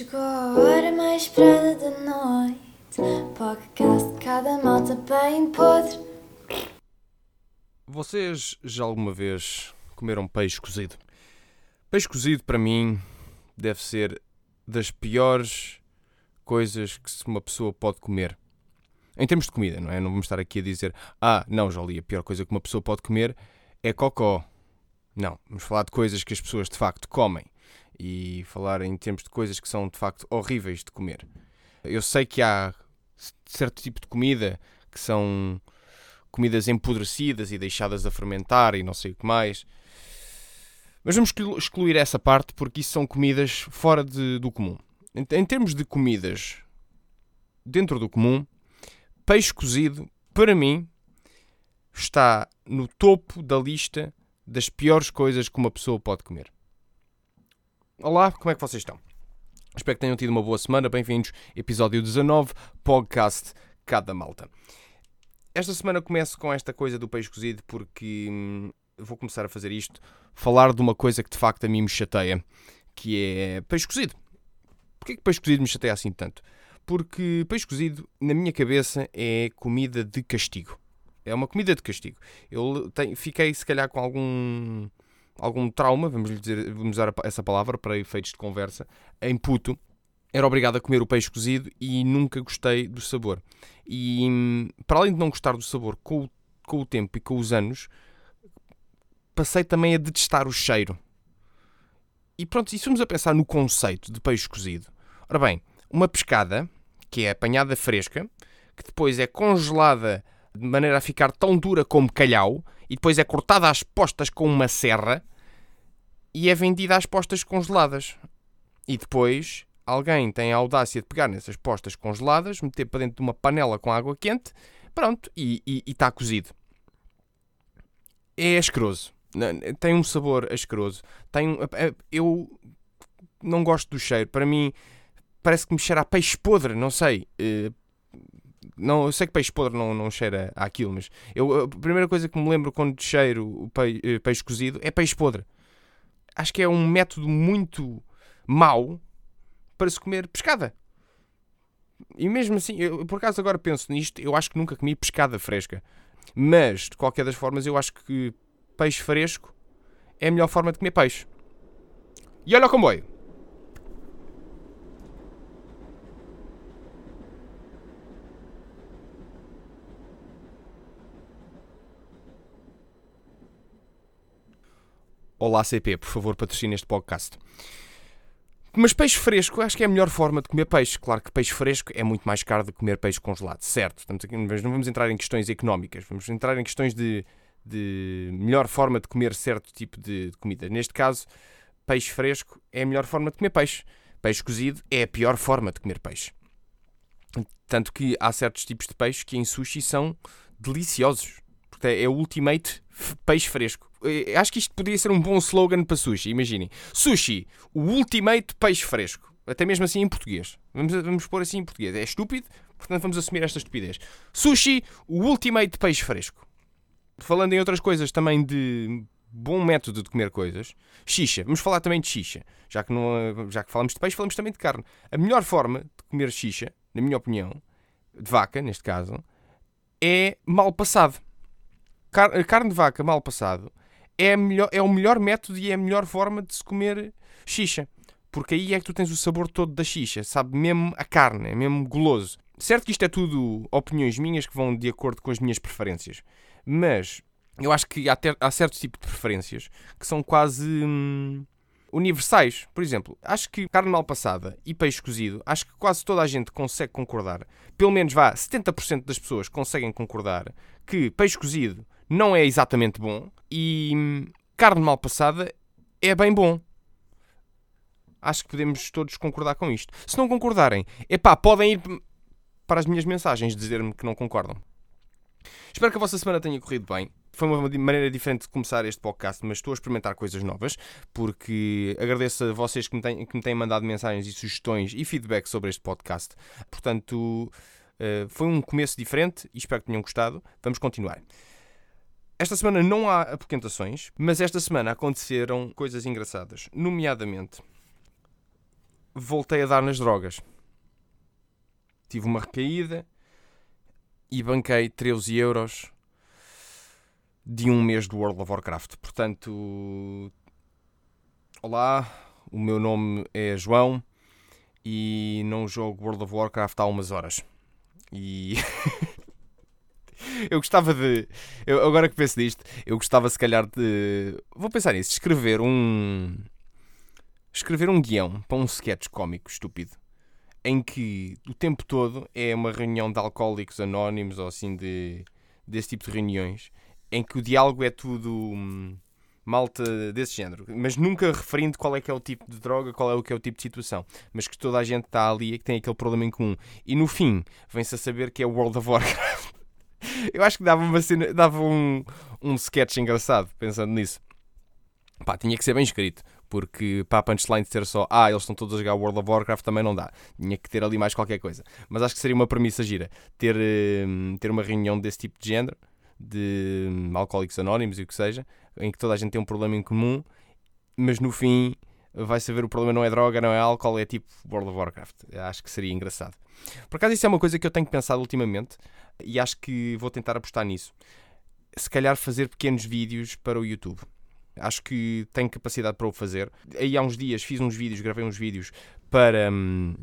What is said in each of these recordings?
Chegou a hora mais esperada da noite. Podcast cada malta bem podre. Vocês já alguma vez comeram peixe cozido? Peixe cozido, para mim, deve ser das piores coisas que uma pessoa pode comer. Em termos de comida, não é? Não vamos estar aqui a dizer, ah, não, já li, a pior coisa que uma pessoa pode comer é cocó. Não, vamos falar de coisas que as pessoas de facto comem e falar em termos de coisas que são de facto horríveis de comer. Eu sei que há certo tipo de comida que são comidas empodrecidas e deixadas a fermentar e não sei o que mais. Mas vamos excluir essa parte porque isso são comidas fora de, do comum. Em, em termos de comidas dentro do comum, peixe cozido, para mim, está no topo da lista das piores coisas que uma pessoa pode comer. Olá, como é que vocês estão? Espero que tenham tido uma boa semana. Bem-vindos, episódio 19, podcast Cada Malta. Esta semana começo com esta coisa do peixe cozido porque hum, vou começar a fazer isto, falar de uma coisa que de facto a mim me chateia, que é peixe cozido. Porquê que peixe cozido me chateia assim tanto? Porque peixe cozido, na minha cabeça, é comida de castigo. É uma comida de castigo. Eu tenho, fiquei, se calhar, com algum algum trauma, vamos, dizer, vamos usar essa palavra para efeitos de conversa, em puto, era obrigado a comer o peixe cozido e nunca gostei do sabor. E para além de não gostar do sabor com o, com o tempo e com os anos, passei também a detestar o cheiro. E pronto, e se formos a pensar no conceito de peixe cozido, ora bem, uma pescada que é apanhada fresca, que depois é congelada de maneira a ficar tão dura como calhau, e depois é cortada às postas com uma serra, e é vendida às postas congeladas. E depois alguém tem a audácia de pegar nessas postas congeladas, meter para dentro de uma panela com água quente, pronto, e está cozido. É asqueroso. Tem um sabor asqueroso. Tem, eu não gosto do cheiro. Para mim, parece que me cheira a peixe podre, não sei. Eh, não, eu sei que peixe podre não, não cheira àquilo, mas eu, a primeira coisa que me lembro quando cheiro peixe, eh, peixe cozido é peixe podre acho que é um método muito mau para se comer pescada. E mesmo assim, eu, por acaso agora penso nisto, eu acho que nunca comi pescada fresca. Mas, de qualquer das formas, eu acho que peixe fresco é a melhor forma de comer peixe. E olha o comboio. Olá CP, por favor, patrocine este podcast. Mas peixe fresco, acho que é a melhor forma de comer peixe. Claro que peixe fresco é muito mais caro do que comer peixe congelado, certo? Estamos aqui, mas não vamos entrar em questões económicas, vamos entrar em questões de, de melhor forma de comer certo tipo de, de comida. Neste caso, peixe fresco é a melhor forma de comer peixe. Peixe cozido é a pior forma de comer peixe. Tanto que há certos tipos de peixe que em sushi são deliciosos. Porque é o ultimate peixe fresco. Acho que isto poderia ser um bom slogan para sushi, imaginem. Sushi, o ultimate peixe fresco. Até mesmo assim em português. Vamos, vamos pôr assim em português. É estúpido, portanto vamos assumir esta estupidez. Sushi, o ultimate peixe fresco. Falando em outras coisas também de bom método de comer coisas. Xixa. Vamos falar também de xixa. Já que, não, já que falamos de peixe, falamos também de carne. A melhor forma de comer xixa, na minha opinião, de vaca, neste caso, é mal passado. Car carne de vaca mal passado é, melhor, é o melhor método e é a melhor forma de se comer xixa. Porque aí é que tu tens o sabor todo da xixa, sabe? Mesmo a carne, é mesmo goloso. Certo que isto é tudo opiniões minhas que vão de acordo com as minhas preferências, mas eu acho que há, ter, há certos tipos de preferências que são quase hum, universais. Por exemplo, acho que carne mal passada e peixe cozido, acho que quase toda a gente consegue concordar, pelo menos vá, 70% das pessoas conseguem concordar que peixe cozido não é exatamente bom e hum, carne mal passada é bem bom. Acho que podemos todos concordar com isto. Se não concordarem, epá, podem ir para as minhas mensagens dizer-me que não concordam. Espero que a vossa semana tenha corrido bem. Foi uma maneira diferente de começar este podcast, mas estou a experimentar coisas novas, porque agradeço a vocês que me têm, que me têm mandado mensagens e sugestões e feedback sobre este podcast. Portanto, eh, foi um começo diferente e espero que tenham gostado. Vamos continuar. Esta semana não há apoquentações, mas esta semana aconteceram coisas engraçadas, nomeadamente voltei a dar nas drogas. Tive uma recaída e banquei 13 euros de um mês do World of Warcraft. Portanto, olá, o meu nome é João e não jogo World of Warcraft há umas horas. E eu gostava de. Eu, agora que penso nisto, eu gostava se calhar de. Vou pensar nisso, escrever um. Escrever um guião para um sketch cómico estúpido em que o tempo todo é uma reunião de alcoólicos anónimos ou assim de, desse tipo de reuniões em que o diálogo é tudo hum, malta desse género, mas nunca referindo qual é que é o tipo de droga, qual é o que é o tipo de situação, mas que toda a gente está ali e que tem aquele problema em comum. E no fim, vem-se a saber que é World of Warcraft. Eu acho que dava, uma cena, dava um, um sketch engraçado pensando nisso. Pá, tinha que ser bem escrito, porque para a punchline ser só ah, eles estão todos a jogar World of Warcraft também não dá. Tinha que ter ali mais qualquer coisa. Mas acho que seria uma premissa gira ter, hum, ter uma reunião desse tipo de género, de hum, alcoólicos anónimos e o que seja, em que toda a gente tem um problema em comum, mas no fim vai saber o problema não é droga, não é álcool, é tipo World of Warcraft. Acho que seria engraçado. Por acaso, isso é uma coisa que eu tenho pensado ultimamente e acho que vou tentar apostar nisso. Se calhar fazer pequenos vídeos para o YouTube. Acho que tenho capacidade para o fazer. Aí há uns dias fiz uns vídeos, gravei uns vídeos para hum,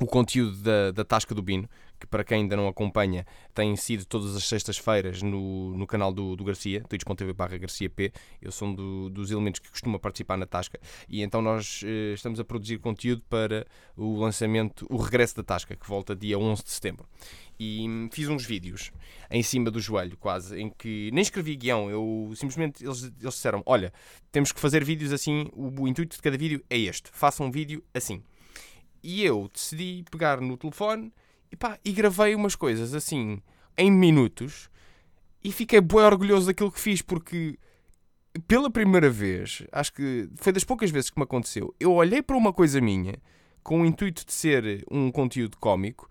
o conteúdo da, da Tasca do Bino, que para quem ainda não acompanha, tem sido todas as sextas-feiras no, no canal do, do Garcia, twitch.tv barra Garcia P. Eu sou um do, dos elementos que costuma participar na Tasca e então nós eh, estamos a produzir conteúdo para o lançamento, o regresso da Tasca, que volta dia 11 de setembro. E hum, fiz uns vídeos em cima do joelho, quase, em que nem escrevi guião, eu simplesmente eles, eles disseram: Olha, temos que fazer vídeos assim, o, o intuito de cada vídeo é este, faça um vídeo assim. E eu decidi pegar no telefone e, pá, e gravei umas coisas assim em minutos e fiquei bem orgulhoso daquilo que fiz porque pela primeira vez, acho que foi das poucas vezes que me aconteceu, eu olhei para uma coisa minha com o intuito de ser um conteúdo cómico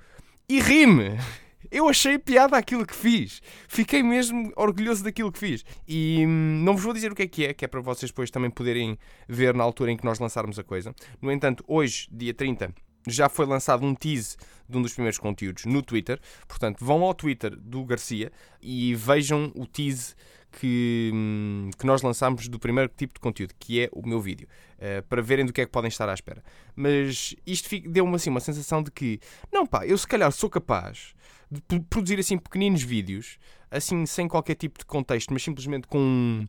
e ri-me. Eu achei piada aquilo que fiz. Fiquei mesmo orgulhoso daquilo que fiz. E hum, não vos vou dizer o que é que é, que é para vocês depois também poderem ver na altura em que nós lançarmos a coisa. No entanto, hoje, dia 30, já foi lançado um tease de um dos primeiros conteúdos no Twitter. Portanto, vão ao Twitter do Garcia e vejam o tease que, hum, que nós lançámos do primeiro tipo de conteúdo, que é o meu vídeo, uh, para verem do que é que podem estar à espera. Mas isto deu-me assim uma sensação de que, não pá, eu se calhar sou capaz de produzir assim pequeninos vídeos, assim sem qualquer tipo de contexto, mas simplesmente com um,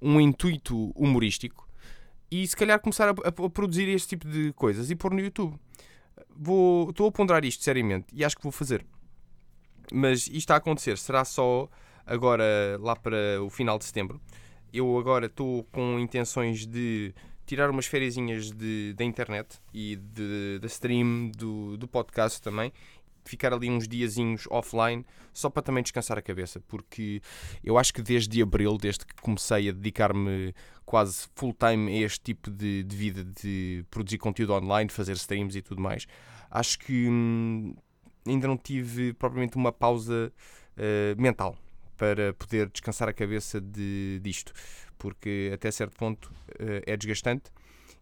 um intuito humorístico, e se calhar começar a, a, a produzir este tipo de coisas e pôr no YouTube vou, estou a ponderar isto seriamente e acho que vou fazer. Mas isto está a acontecer, será só agora lá para o final de setembro. Eu agora estou com intenções de tirar umas férias da internet e da stream do, do podcast também ficar ali uns diazinhos offline só para também descansar a cabeça, porque eu acho que desde abril, desde que comecei a dedicar-me quase full time a este tipo de, de, vida de produzir conteúdo online, fazer streams e tudo mais, acho que hum, ainda não tive propriamente uma pausa uh, mental para poder descansar a cabeça de, disto, porque até certo ponto uh, é desgastante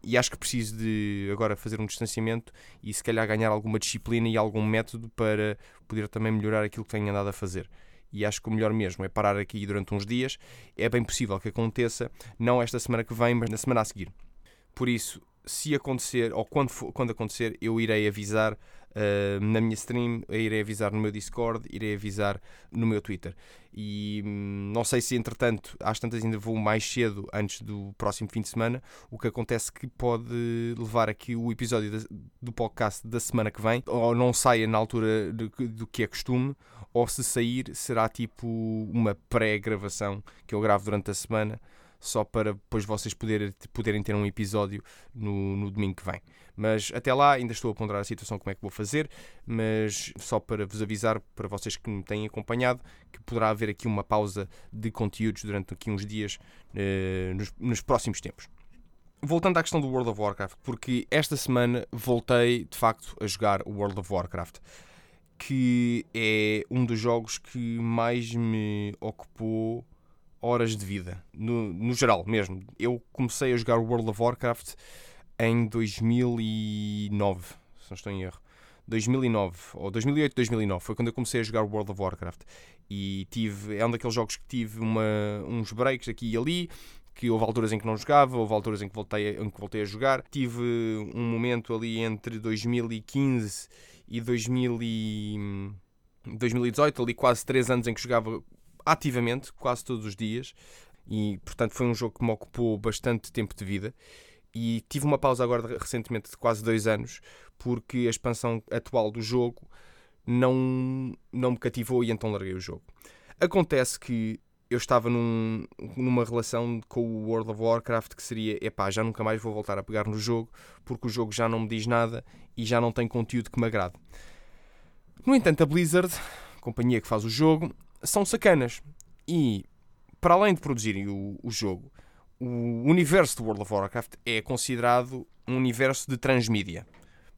e acho que preciso de agora fazer um distanciamento e se calhar ganhar alguma disciplina e algum método para poder também melhorar aquilo que tenho andado a fazer. E acho que o melhor mesmo é parar aqui durante uns dias. É bem possível que aconteça, não esta semana que vem, mas na semana a seguir. Por isso, se acontecer, ou quando, for, quando acontecer, eu irei avisar uh, na minha stream, irei avisar no meu Discord, irei avisar no meu Twitter. E hum, não sei se entretanto, às tantas ainda vou mais cedo antes do próximo fim de semana, o que acontece que pode levar aqui o episódio do podcast da semana que vem, ou não saia na altura do, do que é costume, ou se sair será tipo uma pré-gravação que eu gravo durante a semana só para depois vocês poderem, poderem ter um episódio no, no domingo que vem. Mas até lá ainda estou a ponderar a situação como é que vou fazer, mas só para vos avisar, para vocês que me têm acompanhado, que poderá haver aqui uma pausa de conteúdos durante aqui uns dias eh, nos, nos próximos tempos voltando à questão do World of Warcraft, porque esta semana voltei de facto a jogar o World of Warcraft, que é um dos jogos que mais me ocupou horas de vida, no, no geral mesmo. Eu comecei a jogar World of Warcraft em 2009, se não estou em erro. 2009, ou 2008, 2009, foi quando eu comecei a jogar World of Warcraft. E tive, é um daqueles jogos que tive uma, uns breaks aqui e ali, que houve alturas em que não jogava, houve alturas em que voltei, em que voltei a jogar. Tive um momento ali entre 2015 e 2000 e 2018, ali quase 3 anos em que jogava ativamente, quase todos os dias, e portanto foi um jogo que me ocupou bastante tempo de vida. E tive uma pausa agora recentemente de quase 2 anos, porque a expansão atual do jogo não, não me cativou e então larguei o jogo. Acontece que eu estava num, numa relação com o World of Warcraft que seria, epá, já nunca mais vou voltar a pegar no jogo porque o jogo já não me diz nada e já não tem conteúdo que me agrade. No entanto, a Blizzard, a companhia que faz o jogo, são sacanas e, para além de produzirem o, o jogo, o universo do World of Warcraft é considerado um universo de transmídia.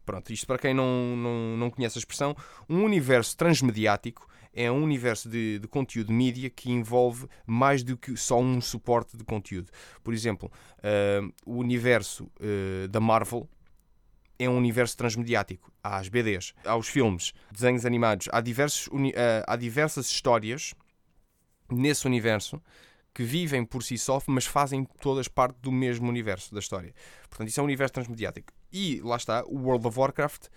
Pronto, isto para quem não, não, não conhece a expressão, um universo transmediático é um universo de, de conteúdo mídia que envolve mais do que só um suporte de conteúdo. Por exemplo, uh, o universo uh, da Marvel é um universo transmediático. Há as BDs, há os filmes, desenhos animados, há, diversos, uh, há diversas histórias nesse universo que vivem por si só, mas fazem todas parte do mesmo universo da história. Portanto, isso é um universo transmediático. E lá está, o World of Warcraft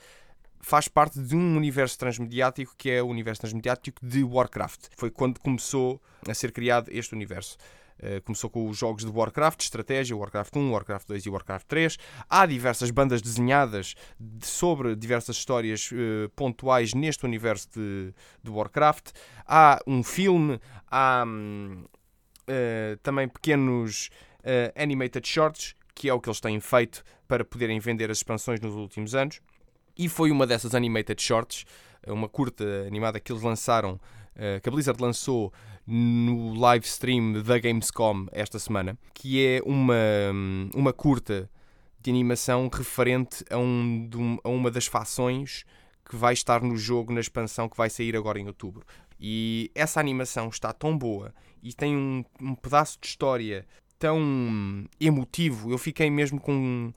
faz parte de um universo transmediático que é o universo transmediático de Warcraft. Foi quando começou a ser criado este universo. Uh, começou com os jogos de Warcraft, estratégia, Warcraft 1, Warcraft 2 e Warcraft 3. Há diversas bandas desenhadas de, sobre diversas histórias uh, pontuais neste universo de, de, Warcraft. Há um filme, há hum, uh, também pequenos uh, animated shorts, que é o que eles têm feito para poderem vender as expansões nos últimos anos. E foi uma dessas animated shorts, eh, uma curta animada que eles lançaram, que a Blizzard lançou no live stream da Gamescom esta semana, que é uma, uma curta de animação referente a, um, a uma das fações que vai estar no jogo na expansão que vai sair agora em outubro. E essa animação está tão boa e tem um, um pedaço de história tão emotivo. Eu fiquei mesmo com.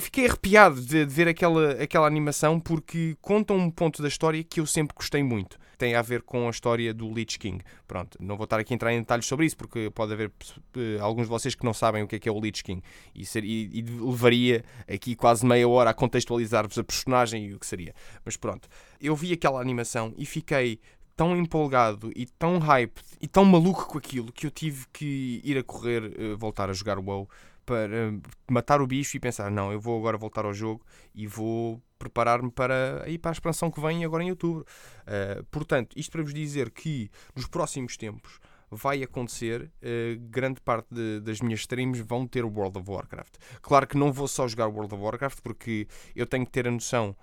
Fiquei arrepiado de, ver aquela, aquela animação porque conta um ponto da história que eu sempre gostei muito. Tem a ver com a história do Lich King. Pronto, não vou estar aqui a entrar em detalhes sobre isso porque pode haver uh, alguns de vocês que não sabem o que é, que é o Lich King e, ser, e, e levaria aqui quase meia hora a contextualizar-vos a personagem e o que seria. Mas pronto, eu vi aquela animação e fiquei tão empolgado e tão hype e tão maluco com aquilo que eu tive que ir a correr, uh, voltar a jogar WoW para matar o bicho e pensar: não, eu vou agora voltar ao jogo e vou preparar-me para ir para a expansão que vem agora em outubro. Uh, portanto, isto para vos dizer que nos próximos tempos vai acontecer, uh, grande parte de, das minhas streams vão ter World of Warcraft. Claro que não vou só jogar World of Warcraft, porque eu tenho que ter a noção,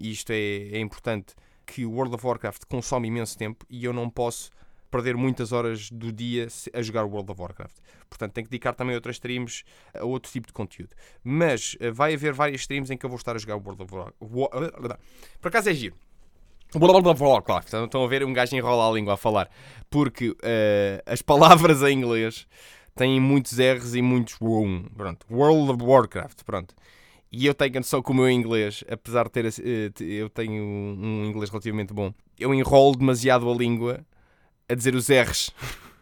e isto é, é importante, que o World of Warcraft consome imenso tempo e eu não posso perder muitas horas do dia a jogar World of Warcraft. Portanto, tenho que dedicar também outras streams a outro tipo de conteúdo. Mas uh, vai haver várias streams em que eu vou estar a jogar World of Warcraft. Por acaso é giro. World of Warcraft. Estão a ver um gajo enrola a língua a falar. Porque uh, as palavras em inglês têm muitos R's e muitos Pronto. World of Warcraft. Pronto. E eu tenho noção que o meu inglês, apesar de ter. Eh, eu tenho um inglês relativamente bom, eu enrolo demasiado a língua a dizer os R's.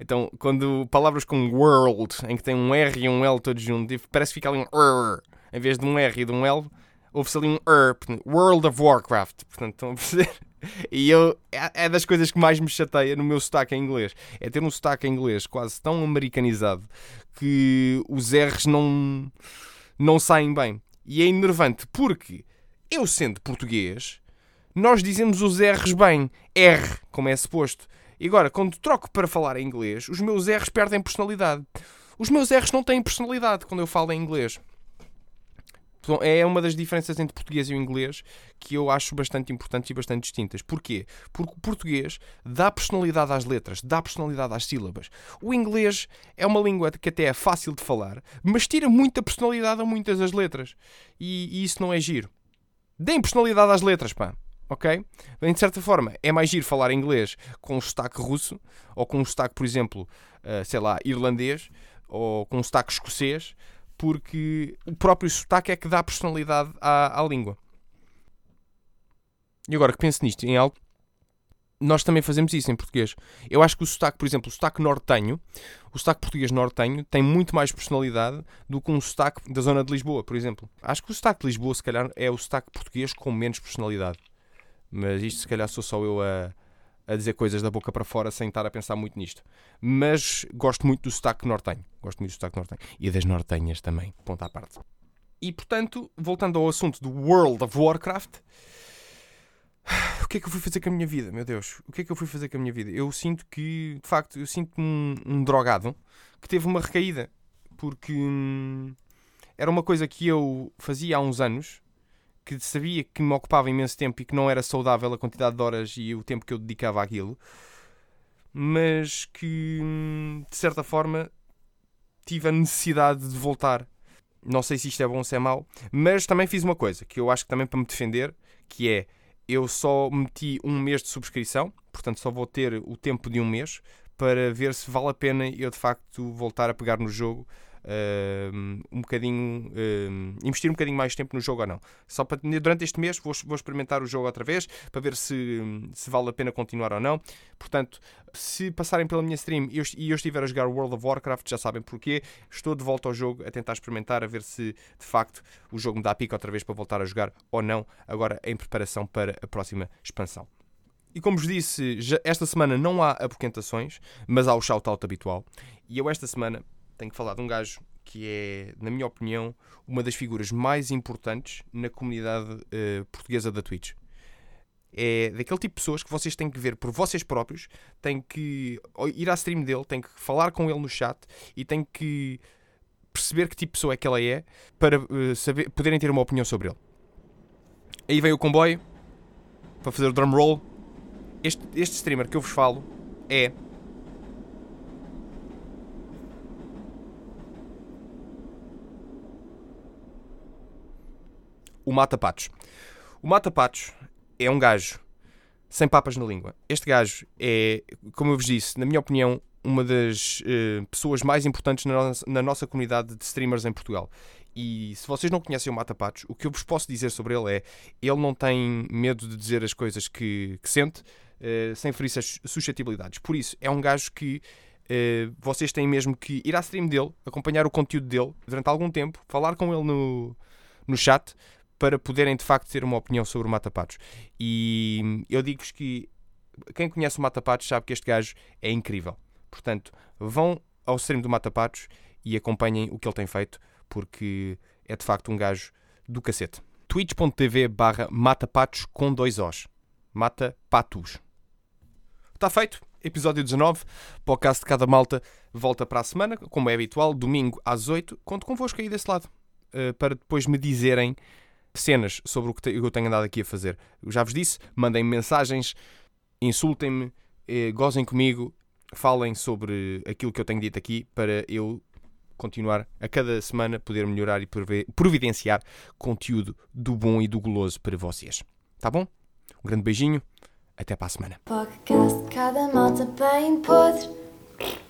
Então, quando palavras com world, em que tem um R e um L todos juntos, parece que fica ali um R. Em vez de um R e de um L, ouve-se ali um R. World of Warcraft. Portanto, estão a perceber? E eu, é, é das coisas que mais me chateia no meu sotaque em inglês. É ter um sotaque em inglês quase tão americanizado que os R's não não saem bem. E é enervante porque eu, sendo português, nós dizemos os R's bem. R, como é suposto. E agora, quando troco para falar em inglês, os meus R's perdem personalidade. Os meus R's não têm personalidade quando eu falo em inglês. É uma das diferenças entre português e o inglês que eu acho bastante importantes e bastante distintas. Porquê? Porque o português dá personalidade às letras, dá personalidade às sílabas. O inglês é uma língua que até é fácil de falar, mas tira muita personalidade a muitas das letras. E, e isso não é giro. Deem personalidade às letras, pá. Ok? Bem, de certa forma, é mais giro falar inglês com um sotaque russo, ou com um sotaque, por exemplo, uh, sei lá, irlandês, ou com um sotaque escocês, porque o próprio sotaque é que dá personalidade à, à língua. E agora que penso nisto em algo, nós também fazemos isso em português. Eu acho que o sotaque, por exemplo, o sotaque nortenho, o sotaque português nortenho, tem muito mais personalidade do que um sotaque da zona de Lisboa, por exemplo. Acho que o sotaque de Lisboa, se calhar, é o sotaque português com menos personalidade. Mas isto, se calhar, sou só eu a, a dizer coisas da boca para fora sem estar a pensar muito nisto. Mas gosto muito do sotaque nortenho. Gosto muito do sotaque nortenho. E das nortenhas também, ponto à parte. E, portanto, voltando ao assunto do World of Warcraft o que é que eu fui fazer com a minha vida, meu Deus? O que é que eu fui fazer com a minha vida? Eu sinto que, de facto, eu sinto um, um drogado que teve uma recaída. Porque hum, era uma coisa que eu fazia há uns anos, que sabia que me ocupava imenso tempo e que não era saudável a quantidade de horas e o tempo que eu dedicava àquilo, mas que, hum, de certa forma, tive a necessidade de voltar. Não sei se isto é bom ou se é mau, mas também fiz uma coisa que eu acho que também para me defender, que é eu só meti um mês de subscrição, portanto só vou ter o tempo de um mês para ver se vale a pena eu de facto voltar a pegar no jogo um bocadinho uh, investir um bocadinho mais tempo no jogo ou não. Só para durante este mês vou, vou experimentar o jogo outra vez para ver se, se vale a pena continuar ou não. Portanto, se passarem pela minha stream e eu, e eu estiver a jogar World of Warcraft, já sabem porquê. Estou de volta ao jogo a tentar experimentar, a ver se de facto o jogo me dá pica outra vez para voltar a jogar ou não, agora em preparação para a próxima expansão. E como vos disse, esta semana não há apoquentações, mas há o shout-out habitual. E eu esta semana tenho que falar de um gajo que é, na minha opinião, uma das figuras mais importantes na comunidade uh, portuguesa da Twitch. É daquele tipo de pessoas que vocês têm que ver por vocês próprios, têm que ir à stream dele, têm que falar com ele no chat e têm que perceber que tipo de pessoa é que ela é para uh, saber, poderem ter uma opinião sobre ele. Aí vem o comboio para fazer o drum roll. Este, este streamer que eu vos falo é o Mata Patos. O Mata Patos é um gajo sem papas na língua. Este gajo é, como eu vos disse, na minha opinião, uma das uh, pessoas mais importantes na nossa, na nossa, comunidade de streamers em Portugal. E se vocês não conhecem o Mata Patos, o que eu vos posso dizer sobre ele é ele não tem medo de dizer as coisas que, que sente, uh, sem ferir suscetibilidades. Por isso, é um gajo que uh, vocês têm mesmo que ir à stream dele, acompanhar o conteúdo dele durante algum tempo, falar com ele no, no chat, para poderem de facto ter uma opinião sobre o Mata-Patos. E eu digo-vos que quem conhece o Mata-Patos sabe que este gajo é incrível. Portanto, vão ao stream do Mata-Patos e acompanhem o que ele tem feito, porque é de facto um gajo do cacete. twitch.tv barra matapatos com dois Os. Mata Patos. Está feito. Episódio 19. Podcast de cada malta volta para a semana, como é habitual, domingo às 8. Conto convosco aí desse lado. Uh, para depois me dizerem cenas sobre o que eu tenho andado aqui a fazer. Eu já vos disse, mandem-me mensagens, insultem-me, eh, gozem comigo, falem sobre aquilo que eu tenho dito aqui para eu continuar a cada semana poder melhorar e providenciar conteúdo do bom e do goloso para vocês. Tá bom? Um grande beijinho, até para a semana.